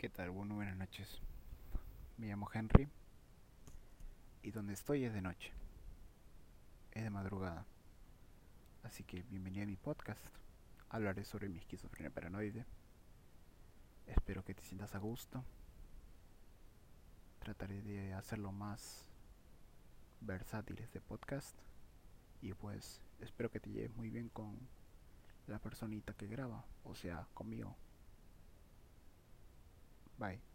¿Qué tal? Bueno, buenas noches. Me llamo Henry y donde estoy es de noche. Es de madrugada. Así que bienvenido a mi podcast. Hablaré sobre mi esquizofrenia paranoide. Espero que te sientas a gusto. Trataré de hacerlo más versátil este podcast. Y pues espero que te lleves muy bien con la personita que graba, o sea, conmigo. Bye.